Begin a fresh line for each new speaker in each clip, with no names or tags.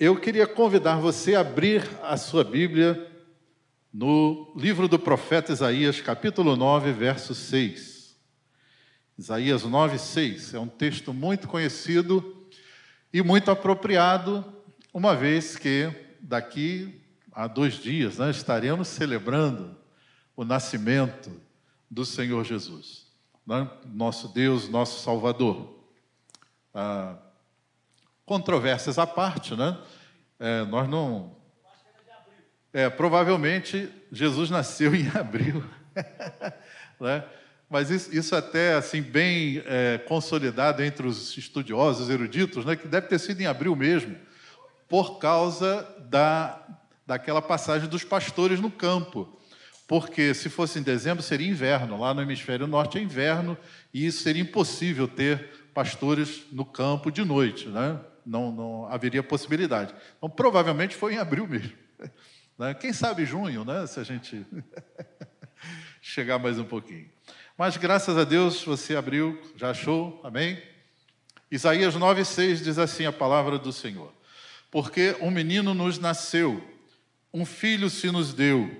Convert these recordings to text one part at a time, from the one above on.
eu queria convidar você a abrir a sua Bíblia no livro do profeta Isaías, capítulo 9, verso 6. Isaías 9, 6 é um texto muito conhecido e muito apropriado, uma vez que daqui a dois dias né, estaremos celebrando o nascimento do Senhor Jesus, né, nosso Deus, nosso Salvador. Ah, controvérsias à parte, né? É, nós não. É, provavelmente Jesus nasceu em abril, né? Mas isso, isso, até assim bem é, consolidado entre os estudiosos eruditos, né? Que deve ter sido em abril mesmo, por causa da daquela passagem dos pastores no campo. Porque se fosse em dezembro seria inverno, lá no hemisfério norte é inverno e seria impossível ter pastores no campo de noite, né? Não, não haveria possibilidade. Então, provavelmente foi em abril mesmo. Né? Quem sabe junho, né? se a gente chegar mais um pouquinho. Mas graças a Deus você abriu, já achou, amém? Isaías 9,6 diz assim a palavra do Senhor: Porque um menino nos nasceu, um filho se nos deu,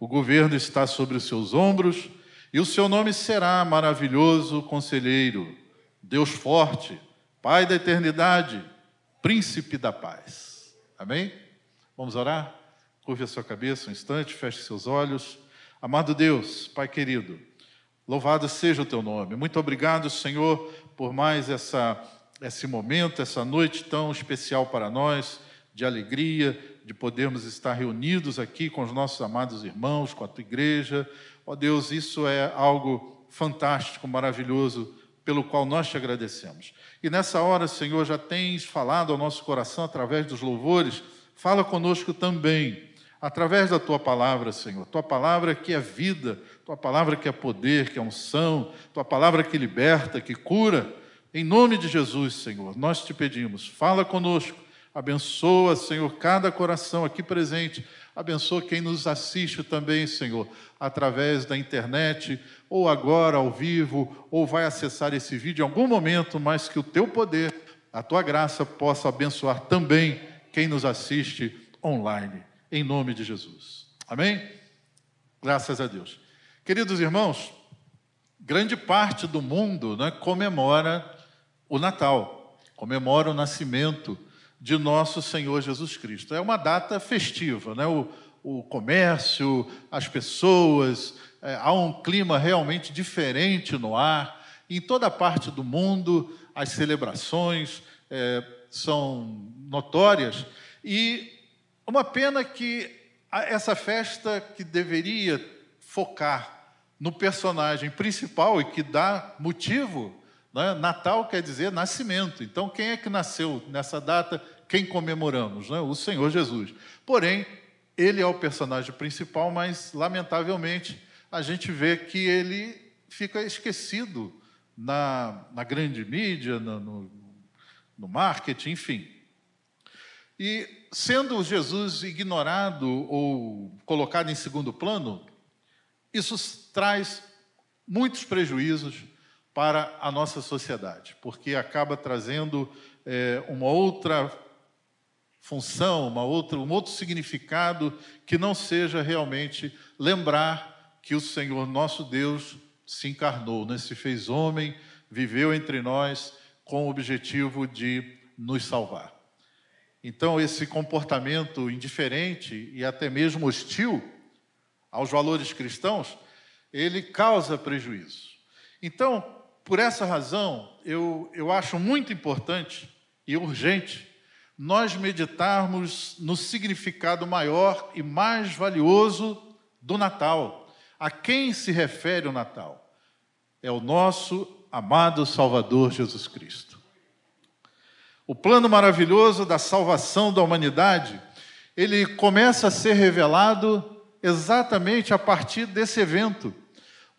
o governo está sobre os seus ombros, e o seu nome será maravilhoso conselheiro, Deus forte, Pai da eternidade príncipe da paz. Amém? Vamos orar? Curve a sua cabeça um instante, feche seus olhos. Amado Deus, Pai querido, louvado seja o teu nome. Muito obrigado, Senhor, por mais essa, esse momento, essa noite tão especial para nós, de alegria, de podermos estar reunidos aqui com os nossos amados irmãos, com a tua igreja. Ó Deus, isso é algo fantástico, maravilhoso pelo qual nós te agradecemos. E nessa hora, Senhor, já tens falado ao nosso coração através dos louvores, fala conosco também, através da tua palavra, Senhor. Tua palavra que é vida, tua palavra que é poder, que é unção, tua palavra que liberta, que cura. Em nome de Jesus, Senhor, nós te pedimos, fala conosco, abençoa, Senhor, cada coração aqui presente Abençoa quem nos assiste também, Senhor, através da internet, ou agora ao vivo, ou vai acessar esse vídeo em algum momento, mas que o teu poder, a tua graça possa abençoar também quem nos assiste online, em nome de Jesus. Amém? Graças a Deus. Queridos irmãos, grande parte do mundo né, comemora o Natal, comemora o nascimento de nosso Senhor Jesus Cristo. É uma data festiva, né? o, o comércio, as pessoas, é, há um clima realmente diferente no ar. Em toda parte do mundo, as celebrações é, são notórias. E uma pena que essa festa que deveria focar no personagem principal e que dá motivo né? Natal quer dizer nascimento. Então, quem é que nasceu nessa data? Quem comemoramos? Né? O Senhor Jesus. Porém, ele é o personagem principal, mas, lamentavelmente, a gente vê que ele fica esquecido na, na grande mídia, no, no, no marketing, enfim. E sendo Jesus ignorado ou colocado em segundo plano, isso traz muitos prejuízos para a nossa sociedade, porque acaba trazendo é, uma outra função, uma outra, um outro significado que não seja realmente lembrar que o Senhor nosso Deus se encarnou, né? se fez homem, viveu entre nós com o objetivo de nos salvar. Então, esse comportamento indiferente e até mesmo hostil aos valores cristãos, ele causa prejuízo. Então, por essa razão, eu, eu acho muito importante e urgente nós meditarmos no significado maior e mais valioso do Natal. A quem se refere o Natal? É o nosso amado Salvador Jesus Cristo. O plano maravilhoso da salvação da humanidade, ele começa a ser revelado exatamente a partir desse evento?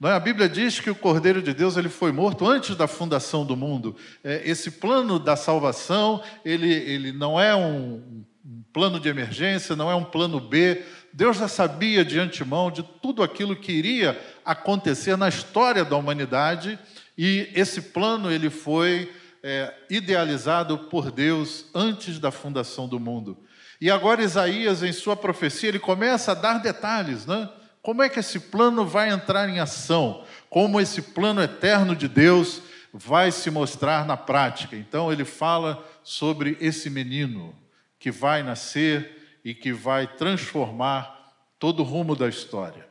A Bíblia diz que o Cordeiro de Deus ele foi morto antes da fundação do mundo. É, esse plano da salvação, ele, ele não é um, um plano de emergência, não é um plano B. Deus já sabia de antemão de tudo aquilo que iria acontecer na história da humanidade e esse plano ele foi é, idealizado por Deus antes da fundação do mundo. E agora Isaías, em sua profecia, ele começa a dar detalhes, né? Como é que esse plano vai entrar em ação? Como esse plano eterno de Deus vai se mostrar na prática? Então ele fala sobre esse menino que vai nascer e que vai transformar todo o rumo da história.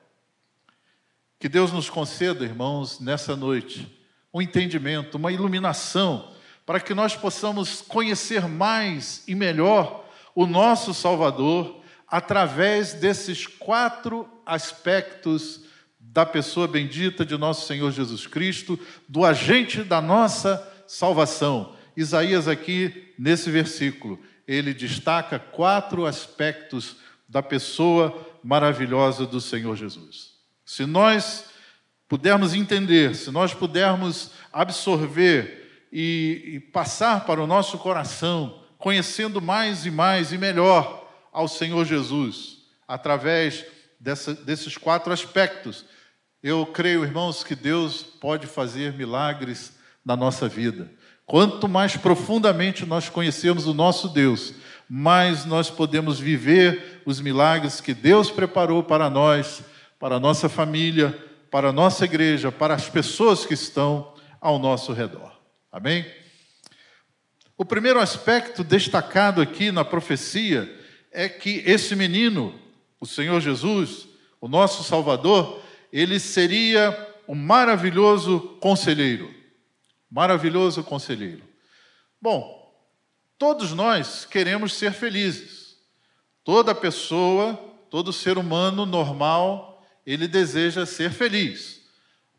Que Deus nos conceda, irmãos, nessa noite, um entendimento, uma iluminação, para que nós possamos conhecer mais e melhor o nosso Salvador através desses quatro aspectos da pessoa bendita de nosso Senhor Jesus Cristo, do agente da nossa salvação. Isaías, aqui nesse versículo, ele destaca quatro aspectos da pessoa maravilhosa do Senhor Jesus. Se nós pudermos entender, se nós pudermos absorver e, e passar para o nosso coração, conhecendo mais e mais e melhor ao Senhor Jesus, através dessa, desses quatro aspectos, eu creio, irmãos, que Deus pode fazer milagres na nossa vida. Quanto mais profundamente nós conhecemos o nosso Deus, mais nós podemos viver os milagres que Deus preparou para nós, para a nossa família, para a nossa igreja, para as pessoas que estão ao nosso redor. Amém? O primeiro aspecto destacado aqui na profecia é que esse menino, o Senhor Jesus, o nosso Salvador, ele seria um maravilhoso conselheiro. Maravilhoso conselheiro. Bom, todos nós queremos ser felizes. Toda pessoa, todo ser humano normal, ele deseja ser feliz.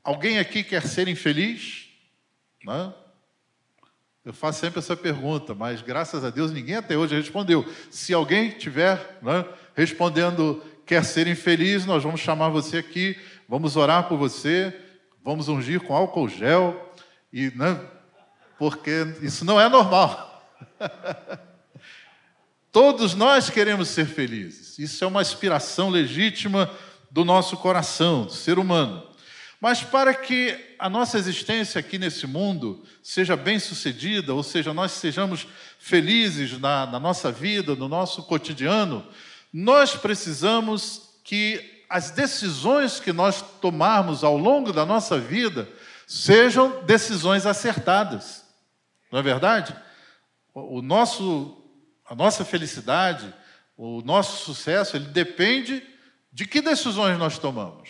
Alguém aqui quer ser infeliz? Não? Eu faço sempre essa pergunta, mas graças a Deus ninguém até hoje respondeu. Se alguém tiver né, respondendo quer ser infeliz, nós vamos chamar você aqui, vamos orar por você, vamos ungir com álcool gel e, né, porque isso não é normal. Todos nós queremos ser felizes. Isso é uma aspiração legítima do nosso coração, do ser humano. Mas para que a nossa existência aqui nesse mundo seja bem sucedida, ou seja, nós sejamos felizes na, na nossa vida, no nosso cotidiano, nós precisamos que as decisões que nós tomarmos ao longo da nossa vida sejam decisões acertadas. Não é verdade? O nosso, a nossa felicidade, o nosso sucesso, ele depende de que decisões nós tomamos.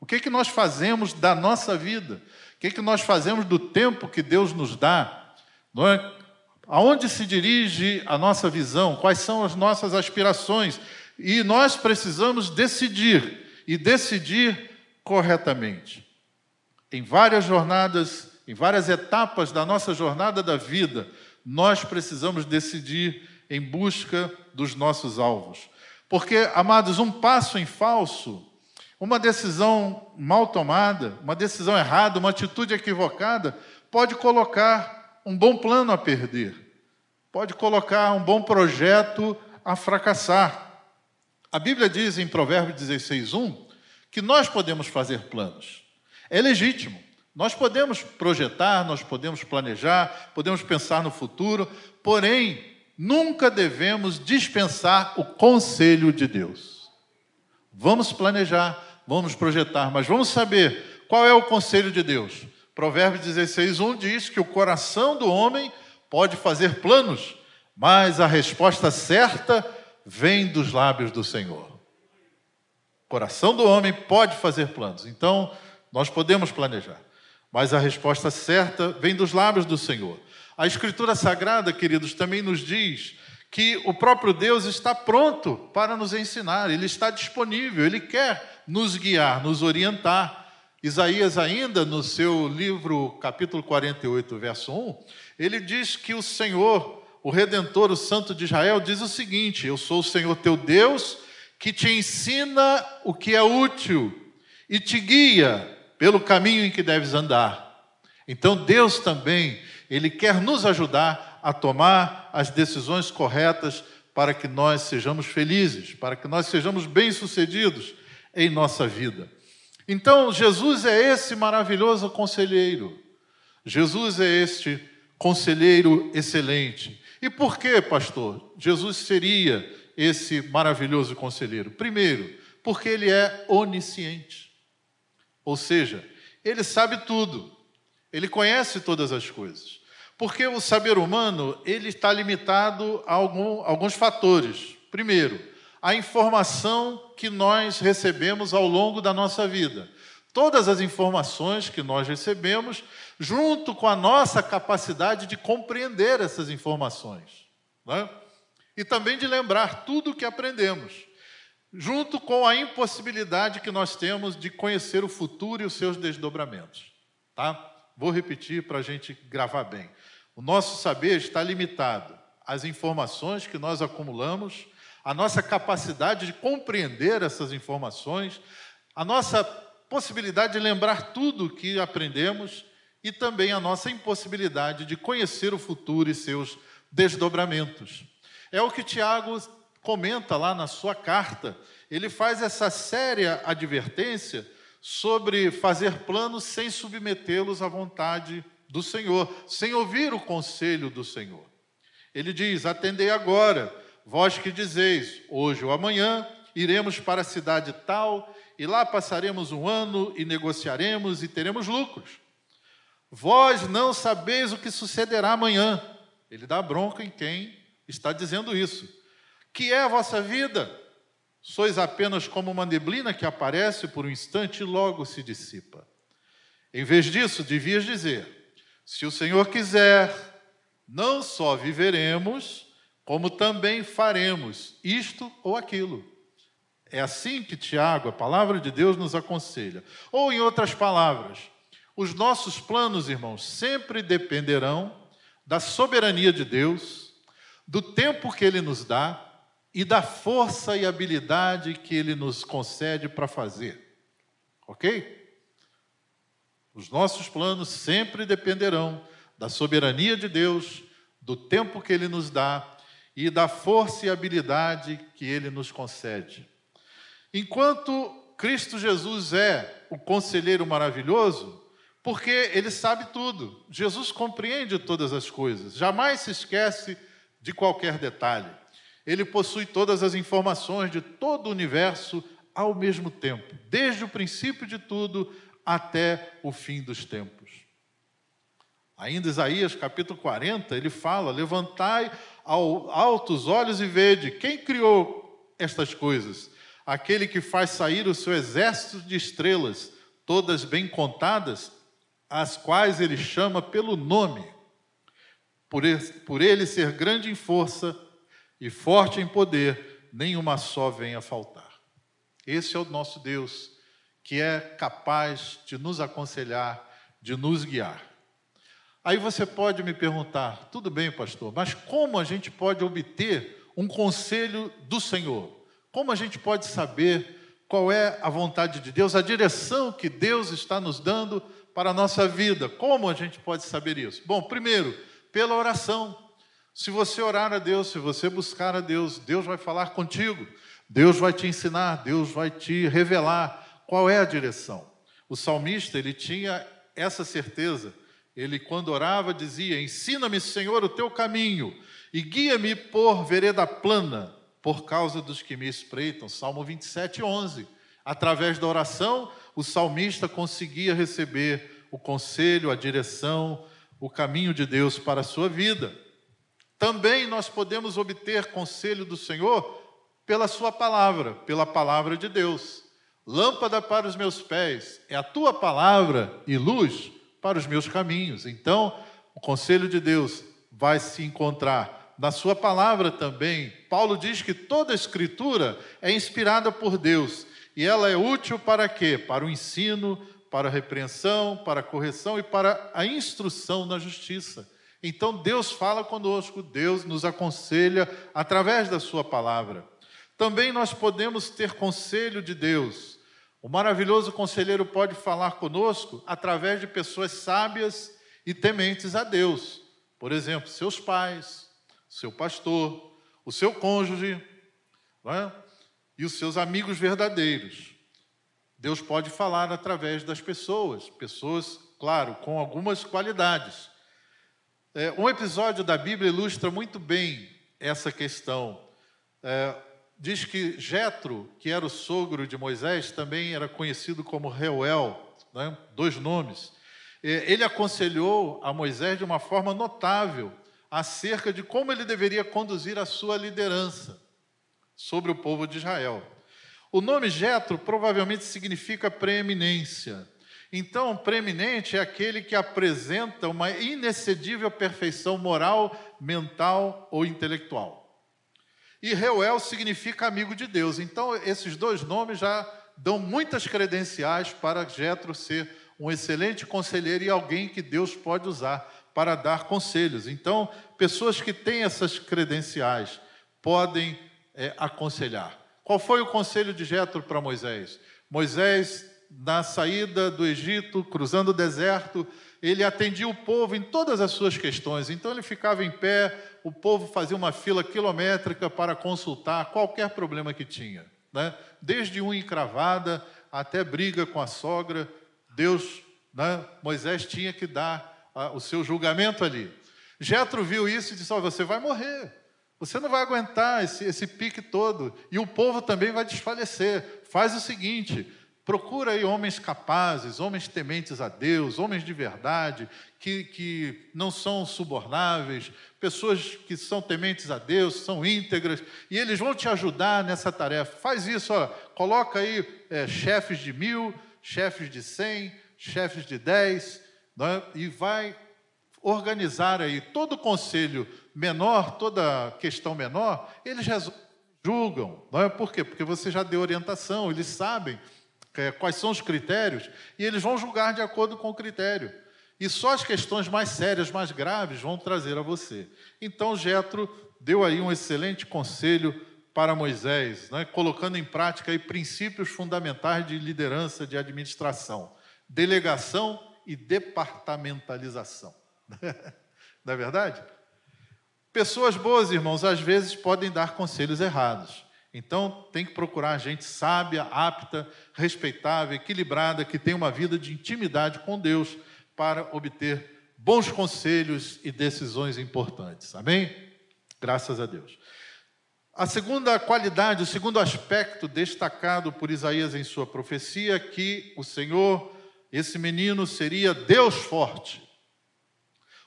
O que, é que nós fazemos da nossa vida? O que, é que nós fazemos do tempo que Deus nos dá? Não é? Aonde se dirige a nossa visão? Quais são as nossas aspirações? E nós precisamos decidir, e decidir corretamente. Em várias jornadas, em várias etapas da nossa jornada da vida, nós precisamos decidir em busca dos nossos alvos. Porque, amados, um passo em falso, uma decisão mal tomada, uma decisão errada, uma atitude equivocada, pode colocar um bom plano a perder, pode colocar um bom projeto a fracassar. A Bíblia diz em Provérbios 16, 1, que nós podemos fazer planos. É legítimo. Nós podemos projetar, nós podemos planejar, podemos pensar no futuro, porém, nunca devemos dispensar o conselho de Deus. Vamos planejar, vamos projetar, mas vamos saber qual é o conselho de Deus. Provérbios 16, 1 diz que o coração do homem pode fazer planos, mas a resposta certa vem dos lábios do Senhor. O coração do homem pode fazer planos, então nós podemos planejar, mas a resposta certa vem dos lábios do Senhor. A Escritura Sagrada, queridos, também nos diz que o próprio Deus está pronto para nos ensinar, ele está disponível, ele quer nos guiar, nos orientar. Isaías, ainda no seu livro, capítulo 48, verso 1, ele diz que o Senhor o Redentor, o Santo de Israel, diz o seguinte: Eu sou o Senhor teu Deus, que te ensina o que é útil e te guia pelo caminho em que deves andar. Então, Deus também, Ele quer nos ajudar a tomar as decisões corretas para que nós sejamos felizes, para que nós sejamos bem-sucedidos em nossa vida. Então, Jesus é esse maravilhoso conselheiro. Jesus é este conselheiro excelente. E por que, pastor? Jesus seria esse maravilhoso conselheiro? Primeiro, porque ele é onisciente. Ou seja, ele sabe tudo. Ele conhece todas as coisas. Porque o saber humano, ele está limitado a algum, alguns fatores. Primeiro, a informação que nós recebemos ao longo da nossa vida. Todas as informações que nós recebemos, junto com a nossa capacidade de compreender essas informações. Né? E também de lembrar tudo o que aprendemos, junto com a impossibilidade que nós temos de conhecer o futuro e os seus desdobramentos. Tá? Vou repetir para a gente gravar bem. O nosso saber está limitado às informações que nós acumulamos, a nossa capacidade de compreender essas informações, a nossa possibilidade de lembrar tudo o que aprendemos e também a nossa impossibilidade de conhecer o futuro e seus desdobramentos. É o que Tiago comenta lá na sua carta. Ele faz essa séria advertência sobre fazer planos sem submetê-los à vontade do Senhor, sem ouvir o conselho do Senhor. Ele diz: Atendei agora, vós que dizeis, hoje ou amanhã iremos para a cidade tal, e lá passaremos um ano e negociaremos e teremos lucros. Vós não sabeis o que sucederá amanhã. Ele dá bronca em quem está dizendo isso. Que é a vossa vida? Sois apenas como uma neblina que aparece por um instante e logo se dissipa. Em vez disso, devias dizer: se o Senhor quiser, não só viveremos, como também faremos isto ou aquilo. É assim que Tiago, a palavra de Deus, nos aconselha. Ou, em outras palavras, os nossos planos, irmãos, sempre dependerão da soberania de Deus, do tempo que Ele nos dá e da força e habilidade que Ele nos concede para fazer. Ok? Os nossos planos sempre dependerão da soberania de Deus, do tempo que Ele nos dá e da força e habilidade que Ele nos concede. Enquanto Cristo Jesus é o conselheiro maravilhoso, porque Ele sabe tudo, Jesus compreende todas as coisas, jamais se esquece de qualquer detalhe. Ele possui todas as informações de todo o universo ao mesmo tempo, desde o princípio de tudo até o fim dos tempos. Ainda Isaías capítulo 40, ele fala: Levantai ao alto os olhos e vede quem criou estas coisas. Aquele que faz sair o seu exército de estrelas, todas bem contadas, as quais ele chama pelo nome, por ele ser grande em força e forte em poder, nenhuma só venha a faltar. Esse é o nosso Deus, que é capaz de nos aconselhar, de nos guiar. Aí você pode me perguntar, tudo bem, pastor, mas como a gente pode obter um conselho do Senhor? Como a gente pode saber qual é a vontade de Deus, a direção que Deus está nos dando para a nossa vida? Como a gente pode saber isso? Bom, primeiro, pela oração. Se você orar a Deus, se você buscar a Deus, Deus vai falar contigo, Deus vai te ensinar, Deus vai te revelar qual é a direção. O salmista, ele tinha essa certeza. Ele, quando orava, dizia: Ensina-me, Senhor, o teu caminho e guia-me por vereda plana, por causa dos que me espreitam. Salmo 27, 11. Através da oração, o salmista conseguia receber o conselho, a direção, o caminho de Deus para a sua vida. Também nós podemos obter conselho do Senhor pela Sua palavra, pela palavra de Deus. Lâmpada para os meus pés é a tua palavra e luz para os meus caminhos. Então, o conselho de Deus vai se encontrar na Sua palavra também. Paulo diz que toda Escritura é inspirada por Deus e ela é útil para quê? Para o ensino, para a repreensão, para a correção e para a instrução na justiça. Então Deus fala conosco, Deus nos aconselha através da Sua palavra. Também nós podemos ter conselho de Deus. O maravilhoso conselheiro pode falar conosco através de pessoas sábias e tementes a Deus. Por exemplo, seus pais, seu pastor, o seu cônjuge é? e os seus amigos verdadeiros. Deus pode falar através das pessoas, pessoas, claro, com algumas qualidades É, um episódio da Bíblia ilustra muito bem essa questão. É, diz que Jetro, que era o sogro de Moisés, também era conhecido como Reuel, né? dois nomes. É, ele aconselhou a Moisés de uma forma notável acerca de como ele deveria conduzir a sua liderança sobre o povo de Israel. O nome Jetro provavelmente significa preeminência. Então, preeminente é aquele que apresenta uma inexcedível perfeição moral, mental ou intelectual. E Reuel significa amigo de Deus. Então, esses dois nomes já dão muitas credenciais para Jetro ser um excelente conselheiro e alguém que Deus pode usar para dar conselhos. Então, pessoas que têm essas credenciais podem é, aconselhar. Qual foi o conselho de Jetro para Moisés? Moisés, na saída do Egito, cruzando o deserto, ele atendia o povo em todas as suas questões. Então ele ficava em pé, o povo fazia uma fila quilométrica para consultar qualquer problema que tinha, né? Desde unha encravada até briga com a sogra, Deus, né? Moisés tinha que dar ah, o seu julgamento ali. Jetro viu isso e disse: oh, você vai morrer. Você não vai aguentar esse, esse pique todo. E o povo também vai desfalecer. Faz o seguinte: procura aí homens capazes, homens tementes a Deus, homens de verdade, que, que não são subornáveis, pessoas que são tementes a Deus, são íntegras, e eles vão te ajudar nessa tarefa. Faz isso, ó, coloca aí é, chefes de mil, chefes de cem, chefes de dez, é? e vai organizar aí todo conselho menor, toda questão menor, eles julgam. Não é? Por quê? Porque você já deu orientação, eles sabem é, quais são os critérios e eles vão julgar de acordo com o critério. E só as questões mais sérias, mais graves, vão trazer a você. Então, Jetro deu aí um excelente conselho para Moisés, né? colocando em prática aí princípios fundamentais de liderança, de administração, delegação e departamentalização. Não é verdade? Pessoas boas, irmãos, às vezes podem dar conselhos errados. Então, tem que procurar gente sábia, apta, respeitável, equilibrada, que tem uma vida de intimidade com Deus para obter bons conselhos e decisões importantes. Amém? Graças a Deus. A segunda qualidade, o segundo aspecto destacado por Isaías em sua profecia, é que o Senhor, esse menino, seria Deus forte.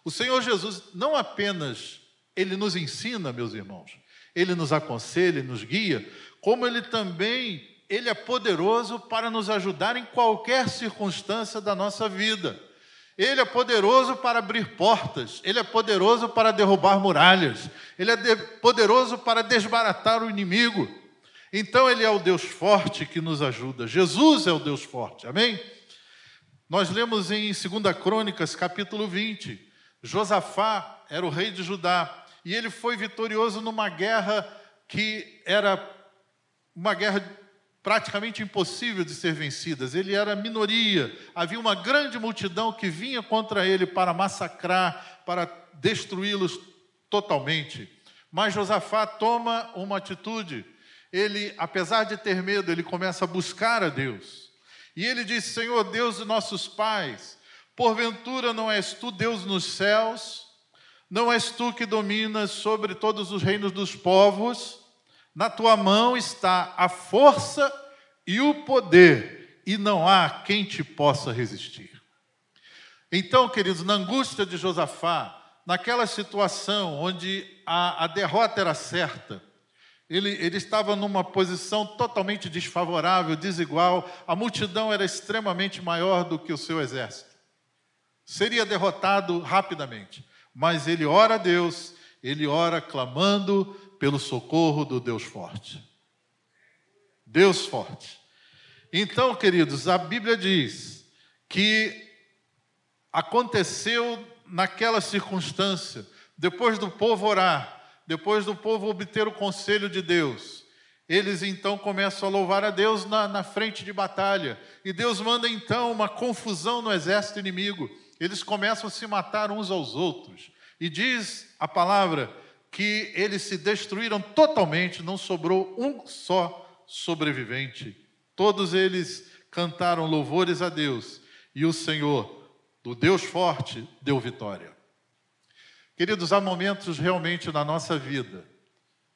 O Senhor Jesus não apenas ele nos ensina, meus irmãos, ele nos aconselha, ele nos guia, como ele também ele é poderoso para nos ajudar em qualquer circunstância da nossa vida. Ele é poderoso para abrir portas, ele é poderoso para derrubar muralhas, ele é poderoso para desbaratar o inimigo. Então, ele é o Deus forte que nos ajuda. Jesus é o Deus forte, amém? Nós lemos em 2 Crônicas, capítulo 20, Josafá era o rei de Judá, e ele foi vitorioso numa guerra que era uma guerra praticamente impossível de ser vencida. Ele era minoria, havia uma grande multidão que vinha contra ele para massacrar, para destruí-los totalmente. Mas Josafá toma uma atitude. Ele, apesar de ter medo, ele começa a buscar a Deus. E ele diz: Senhor Deus de nossos pais, porventura não és tu Deus nos céus? Não és tu que dominas sobre todos os reinos dos povos? Na tua mão está a força e o poder, e não há quem te possa resistir. Então, queridos, na angústia de Josafá, naquela situação onde a, a derrota era certa, ele, ele estava numa posição totalmente desfavorável, desigual, a multidão era extremamente maior do que o seu exército. Seria derrotado rapidamente mas ele ora a Deus, ele ora clamando pelo socorro do Deus forte. Deus forte. Então, queridos, a Bíblia diz que aconteceu naquela circunstância, depois do povo orar, depois do povo obter o conselho de Deus, eles então começam a louvar a Deus na, na frente de batalha, e Deus manda então uma confusão no exército inimigo eles começam a se matar uns aos outros. E diz a palavra que eles se destruíram totalmente, não sobrou um só sobrevivente. Todos eles cantaram louvores a Deus, e o Senhor, do Deus forte, deu vitória. Queridos, há momentos realmente na nossa vida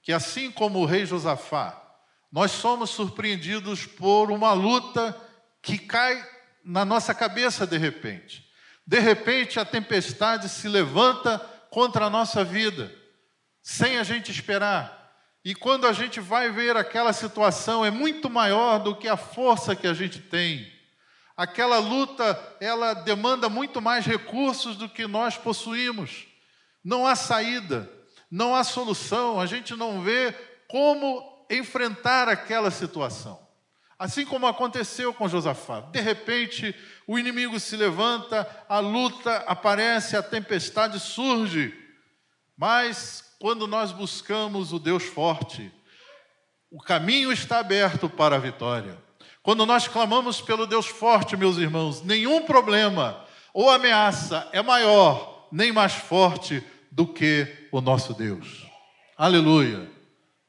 que, assim como o rei Josafá, nós somos surpreendidos por uma luta que cai na nossa cabeça de repente. De repente, a tempestade se levanta contra a nossa vida, sem a gente esperar. E quando a gente vai ver aquela situação, é muito maior do que a força que a gente tem. Aquela luta, ela demanda muito mais recursos do que nós possuímos. Não há saída, não há solução, a gente não vê como enfrentar aquela situação. Assim como aconteceu com Josafá. De repente, o inimigo se levanta, a luta aparece, a tempestade surge. Mas quando nós buscamos o Deus forte, o caminho está aberto para a vitória. Quando nós clamamos pelo Deus forte, meus irmãos, nenhum problema ou ameaça é maior nem mais forte do que o nosso Deus. Aleluia.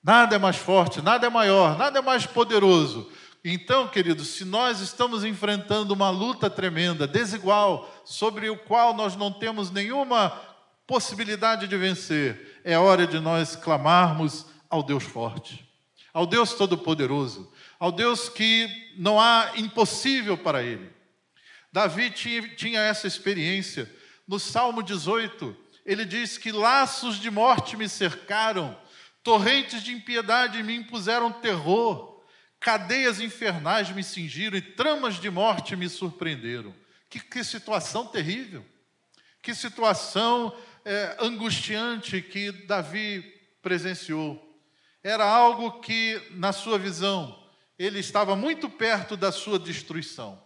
Nada é mais forte, nada é maior, nada é mais poderoso então, queridos, se nós estamos enfrentando uma luta tremenda, desigual, sobre o qual nós não temos nenhuma possibilidade de vencer, é hora de nós clamarmos ao Deus forte, ao Deus todo-poderoso, ao Deus que não há impossível para ele. Davi tinha, essa experiência. No Salmo 18, ele diz que laços de morte me cercaram, torrentes de impiedade me impuseram terror. Cadeias infernais me cingiram e tramas de morte me surpreenderam. Que, que situação terrível! Que situação é, angustiante que Davi presenciou. Era algo que, na sua visão, ele estava muito perto da sua destruição.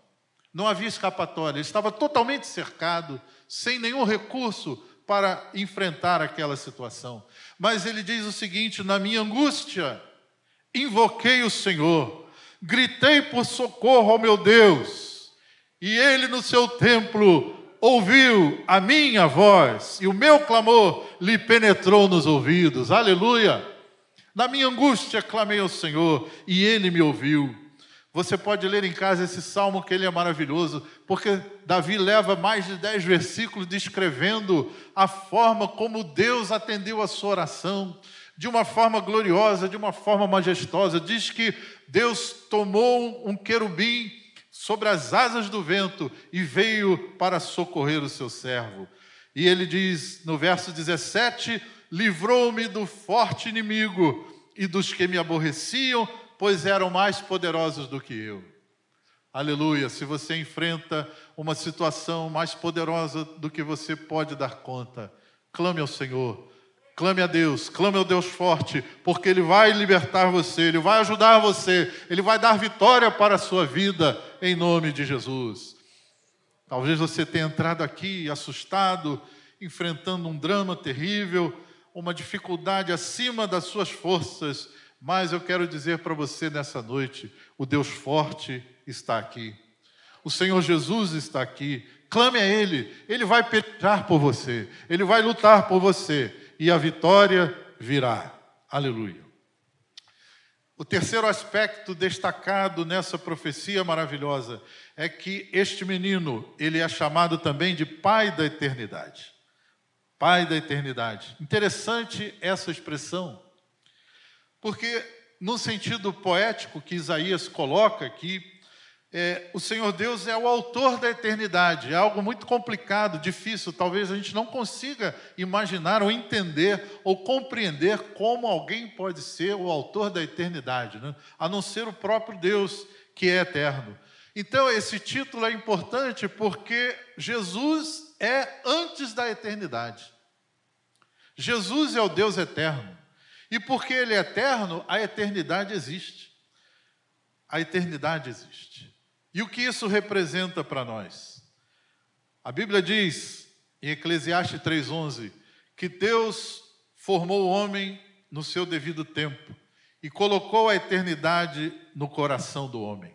Não havia escapatória, ele estava totalmente cercado, sem nenhum recurso para enfrentar aquela situação. Mas ele diz o seguinte: na minha angústia, invoquei o Senhor, gritei por socorro ao meu Deus, e ele no seu templo ouviu a minha voz, e o meu clamor lhe penetrou nos ouvidos. Aleluia! Na minha angústia clamei ao Senhor, e ele me ouviu. Você pode ler em casa esse salmo que ele é maravilhoso, porque Davi leva mais de dez versículos descrevendo a forma como Deus atendeu a sua oração de uma forma gloriosa, de uma forma majestosa. Diz que Deus tomou um querubim sobre as asas do vento e veio para socorrer o seu servo. E ele diz no verso 17: Livrou-me do forte inimigo e dos que me aborreciam, pois eram mais poderosos do que eu. Aleluia. Se você enfrenta uma situação mais poderosa do que você pode dar conta, clame ao Senhor Clame a Deus, clame ao Deus forte, porque Ele vai libertar você, Ele vai ajudar você, Ele vai dar vitória para a sua vida, em nome de Jesus. Talvez você tenha entrado aqui assustado, enfrentando um drama terrível, uma dificuldade acima das suas forças, mas eu quero dizer para você nessa noite: o Deus forte está aqui, o Senhor Jesus está aqui. Clame a Ele, Ele vai pelejar por você, Ele vai lutar por você e a vitória virá. Aleluia. O terceiro aspecto destacado nessa profecia maravilhosa é que este menino, ele é chamado também de pai da eternidade. Pai da eternidade. Interessante essa expressão, porque no sentido poético que Isaías coloca aqui, é, o Senhor Deus é o autor da eternidade. É algo muito complicado, difícil. Talvez a gente não consiga imaginar ou entender ou compreender como alguém pode ser o autor da eternidade, né? a não ser o próprio Deus que é eterno. Então, esse título é importante porque Jesus é antes da eternidade. Jesus é o Deus eterno. E porque Ele é eterno, a eternidade existe. A eternidade existe. E o que isso representa para nós? A Bíblia diz em Eclesiastes 3:11 que Deus formou o homem no seu devido tempo e colocou a eternidade no coração do homem,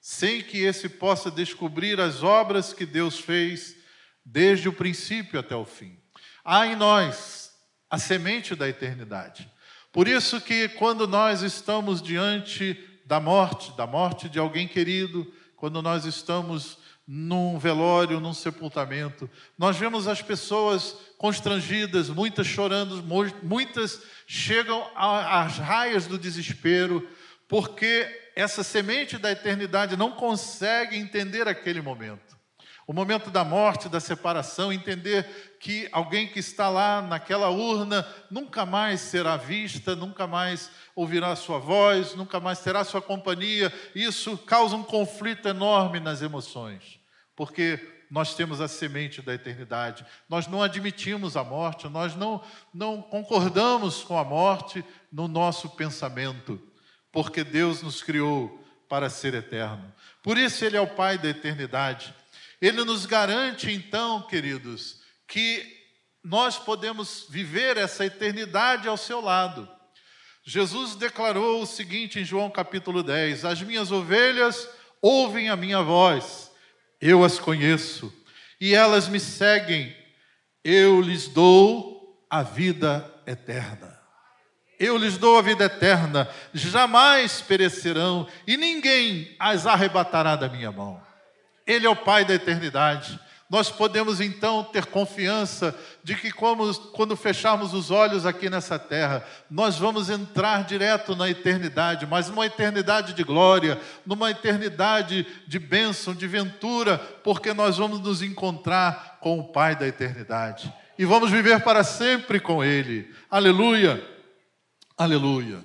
sem que esse possa descobrir as obras que Deus fez desde o princípio até o fim. Há em nós a semente da eternidade. Por isso que quando nós estamos diante da morte, da morte de alguém querido, quando nós estamos num velório, num sepultamento. Nós vemos as pessoas constrangidas, muitas chorando, muitas chegam às raias do desespero, porque essa semente da eternidade não consegue entender aquele momento. O momento da morte, da separação, entender que alguém que está lá naquela urna nunca mais será vista, nunca mais ouvirá sua voz, nunca mais terá sua companhia. Isso causa um conflito enorme nas emoções, porque nós temos a semente da eternidade. Nós não admitimos a morte, nós não, não concordamos com a morte no nosso pensamento, porque Deus nos criou para ser eterno. Por isso, Ele é o Pai da eternidade. Ele nos garante, então, queridos, que nós podemos viver essa eternidade ao seu lado. Jesus declarou o seguinte em João capítulo 10: As minhas ovelhas ouvem a minha voz, eu as conheço, e elas me seguem, eu lhes dou a vida eterna. Eu lhes dou a vida eterna, jamais perecerão, e ninguém as arrebatará da minha mão. Ele é o Pai da eternidade. Nós podemos então ter confiança de que, como, quando fecharmos os olhos aqui nessa terra, nós vamos entrar direto na eternidade, mas numa eternidade de glória, numa eternidade de bênção, de ventura, porque nós vamos nos encontrar com o Pai da eternidade e vamos viver para sempre com Ele. Aleluia, aleluia.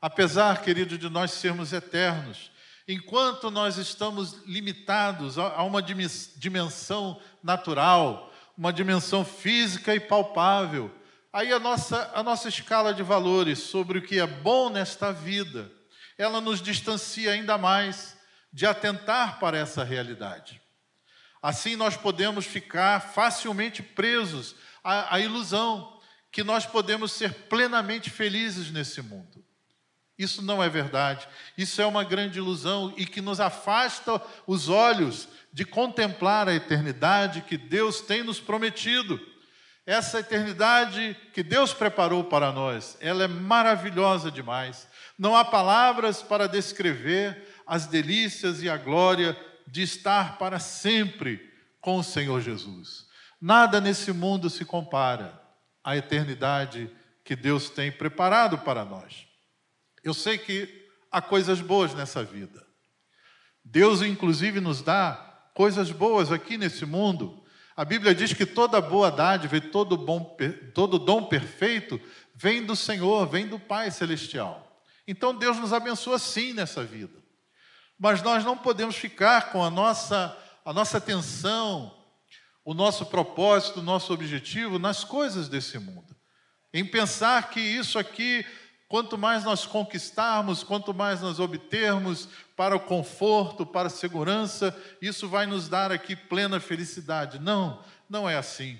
Apesar, querido, de nós sermos eternos, Enquanto nós estamos limitados a uma dimensão natural, uma dimensão física e palpável, aí a nossa, a nossa escala de valores sobre o que é bom nesta vida, ela nos distancia ainda mais de atentar para essa realidade. Assim, nós podemos ficar facilmente presos à, à ilusão que nós podemos ser plenamente felizes nesse mundo. Isso não é verdade. Isso é uma grande ilusão e que nos afasta os olhos de contemplar a eternidade que Deus tem nos prometido. Essa eternidade que Deus preparou para nós, ela é maravilhosa demais. Não há palavras para descrever as delícias e a glória de estar para sempre com o Senhor Jesus. Nada nesse mundo se compara à eternidade que Deus tem preparado para nós. Eu sei que há coisas boas nessa vida. Deus, inclusive, nos dá coisas boas aqui nesse mundo. A Bíblia diz que toda boa dádiva e todo, bom, todo dom perfeito vem do Senhor, vem do Pai Celestial. Então Deus nos abençoa sim nessa vida. Mas nós não podemos ficar com a nossa, a nossa atenção, o nosso propósito, o nosso objetivo nas coisas desse mundo. Em pensar que isso aqui Quanto mais nós conquistarmos, quanto mais nós obtermos para o conforto, para a segurança, isso vai nos dar aqui plena felicidade. Não, não é assim.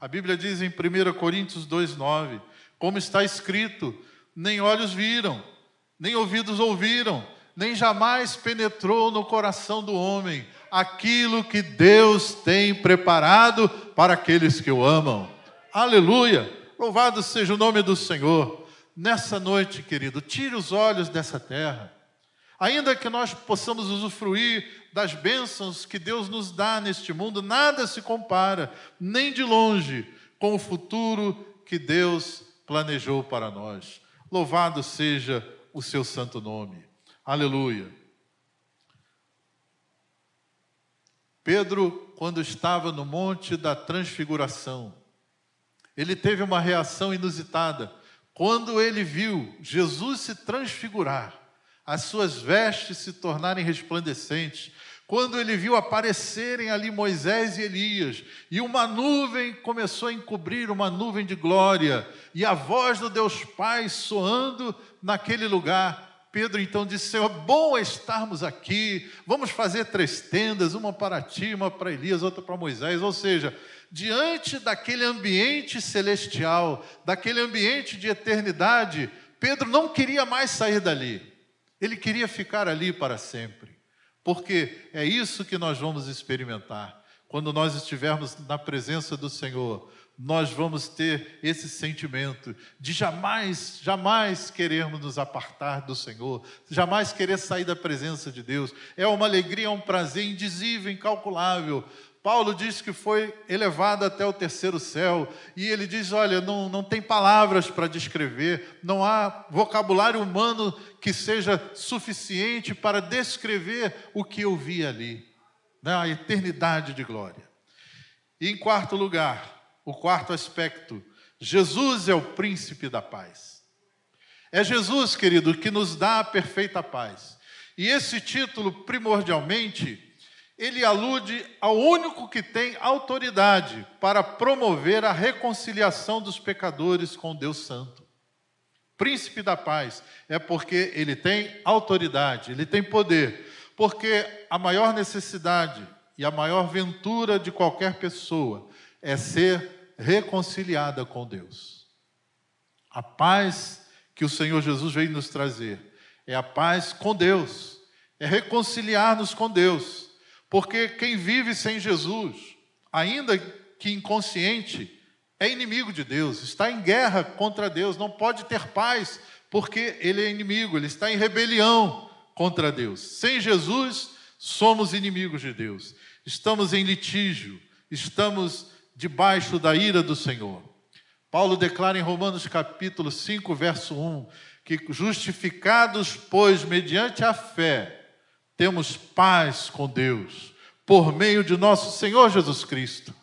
A Bíblia diz em 1 Coríntios 2,9: como está escrito, nem olhos viram, nem ouvidos ouviram, nem jamais penetrou no coração do homem aquilo que Deus tem preparado para aqueles que o amam. Aleluia! Louvado seja o nome do Senhor nessa noite, querido, tire os olhos dessa terra. Ainda que nós possamos usufruir das bênçãos que Deus nos dá neste mundo, nada se compara, nem de longe, com o futuro que Deus planejou para nós. Louvado seja o seu santo nome. Aleluia. Pedro, quando estava no Monte da Transfiguração, ele teve uma reação inusitada. Quando ele viu Jesus se transfigurar, as suas vestes se tornarem resplandecentes, quando ele viu aparecerem ali Moisés e Elias, e uma nuvem começou a encobrir uma nuvem de glória, e a voz do Deus Pai soando naquele lugar, Pedro então disse: Senhor, bom estarmos aqui, vamos fazer três tendas, uma para ti, uma para Elias, outra para Moisés. Ou seja, diante daquele ambiente celestial, daquele ambiente de eternidade, Pedro não queria mais sair dali. Ele queria ficar ali para sempre. Porque é isso que nós vamos experimentar. Quando nós estivermos na presença do Senhor, nós vamos ter esse sentimento de jamais, jamais querermos nos apartar do Senhor, jamais querer sair da presença de Deus. É uma alegria, é um prazer indizível, incalculável. Paulo diz que foi elevado até o terceiro céu, e ele diz: olha, não, não tem palavras para descrever, não há vocabulário humano que seja suficiente para descrever o que eu vi ali, né? a eternidade de glória. E em quarto lugar, o quarto aspecto: Jesus é o príncipe da paz. É Jesus, querido, que nos dá a perfeita paz. E esse título, primordialmente, ele alude ao único que tem autoridade para promover a reconciliação dos pecadores com Deus Santo. Príncipe da paz é porque ele tem autoridade, ele tem poder. Porque a maior necessidade e a maior ventura de qualquer pessoa é ser reconciliada com Deus. A paz que o Senhor Jesus veio nos trazer é a paz com Deus, é reconciliar-nos com Deus, porque quem vive sem Jesus, ainda que inconsciente, é inimigo de Deus, está em guerra contra Deus, não pode ter paz, porque ele é inimigo, ele está em rebelião contra Deus. Sem Jesus, somos inimigos de Deus, estamos em litígio, estamos debaixo da ira do Senhor. Paulo declara em Romanos capítulo 5, verso 1, que justificados, pois, mediante a fé, temos paz com Deus, por meio de nosso Senhor Jesus Cristo.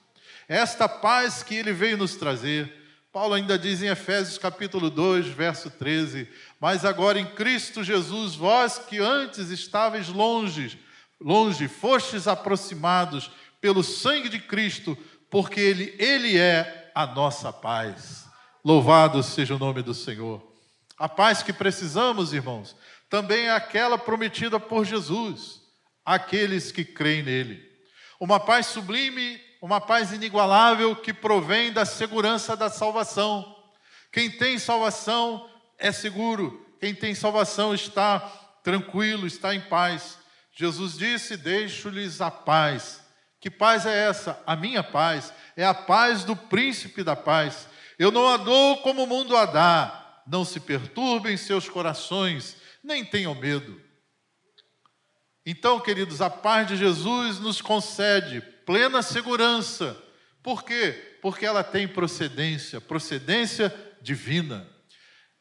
Esta paz que ele veio nos trazer, Paulo ainda diz em Efésios capítulo 2, verso 13: Mas agora em Cristo Jesus, vós que antes estáveis longe, longe, fostes aproximados pelo sangue de Cristo, porque Ele, Ele é a nossa paz. Louvado seja o nome do Senhor. A paz que precisamos, irmãos, também é aquela prometida por Jesus, àqueles que creem nele. Uma paz sublime, uma paz inigualável que provém da segurança da salvação. Quem tem salvação é seguro, quem tem salvação está tranquilo, está em paz. Jesus disse: Deixo-lhes a paz que paz é essa? A minha paz é a paz do príncipe da paz. Eu não a dou como o mundo a dá. Não se perturbem seus corações, nem tenham medo. Então, queridos, a paz de Jesus nos concede plena segurança. Por quê? Porque ela tem procedência, procedência divina.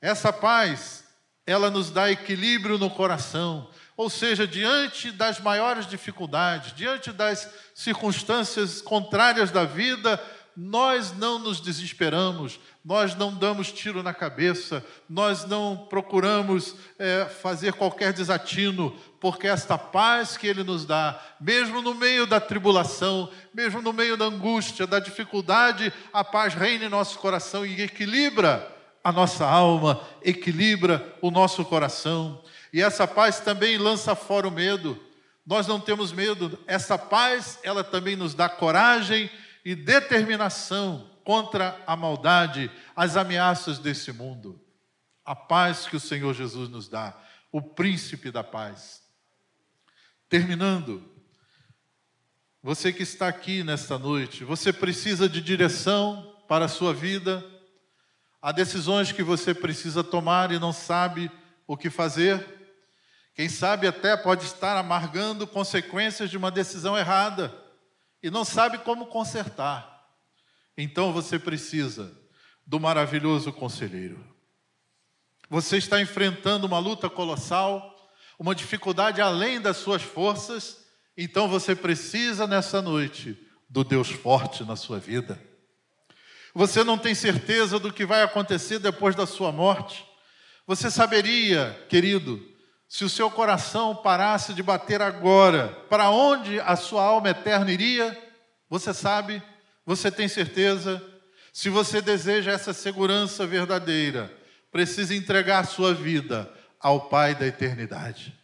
Essa paz, ela nos dá equilíbrio no coração, ou seja, diante das maiores dificuldades, diante das circunstâncias contrárias da vida, nós não nos desesperamos, nós não damos tiro na cabeça, nós não procuramos é, fazer qualquer desatino, porque esta paz que Ele nos dá, mesmo no meio da tribulação, mesmo no meio da angústia, da dificuldade, a paz reina em nosso coração e equilibra a nossa alma, equilibra o nosso coração. E essa paz também lança fora o medo. Nós não temos medo. Essa paz, ela também nos dá coragem e determinação contra a maldade, as ameaças desse mundo. A paz que o Senhor Jesus nos dá, o príncipe da paz. Terminando, você que está aqui nesta noite, você precisa de direção para a sua vida. Há decisões que você precisa tomar e não sabe o que fazer. Quem sabe até pode estar amargando consequências de uma decisão errada e não sabe como consertar. Então você precisa do maravilhoso conselheiro. Você está enfrentando uma luta colossal, uma dificuldade além das suas forças, então você precisa nessa noite do Deus forte na sua vida. Você não tem certeza do que vai acontecer depois da sua morte. Você saberia, querido, se o seu coração parasse de bater agora, para onde a sua alma eterna iria? Você sabe? Você tem certeza? Se você deseja essa segurança verdadeira, precisa entregar sua vida ao Pai da eternidade.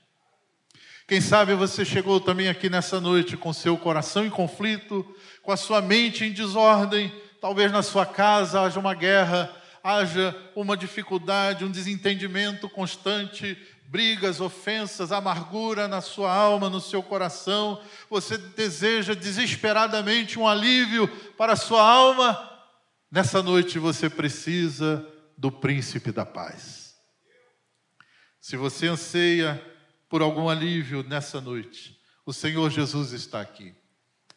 Quem sabe você chegou também aqui nessa noite com seu coração em conflito, com a sua mente em desordem, talvez na sua casa haja uma guerra, haja uma dificuldade, um desentendimento constante, brigas, ofensas, amargura na sua alma, no seu coração, você deseja desesperadamente um alívio para a sua alma, Nessa noite você precisa do príncipe da paz. Se você anseia por algum alívio nessa noite, o Senhor Jesus está aqui.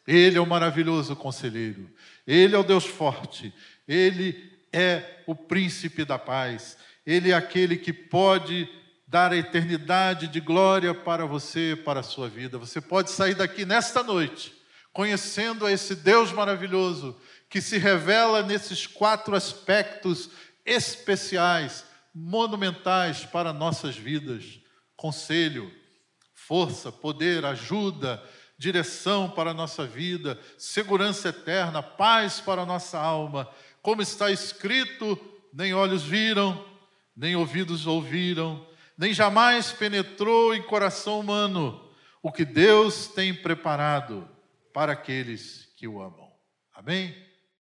Ele é o maravilhoso conselheiro, ele é o Deus forte, ele é o príncipe da paz, ele é aquele que pode dar a eternidade de glória para você, para a sua vida. Você pode sair daqui nesta noite conhecendo a esse Deus maravilhoso que se revela nesses quatro aspectos especiais, monumentais para nossas vidas: conselho, força, poder, ajuda, direção para a nossa vida, segurança eterna, paz para a nossa alma. Como está escrito, nem olhos viram, nem ouvidos ouviram, nem jamais penetrou em coração humano o que Deus tem preparado para aqueles que o amam. Amém?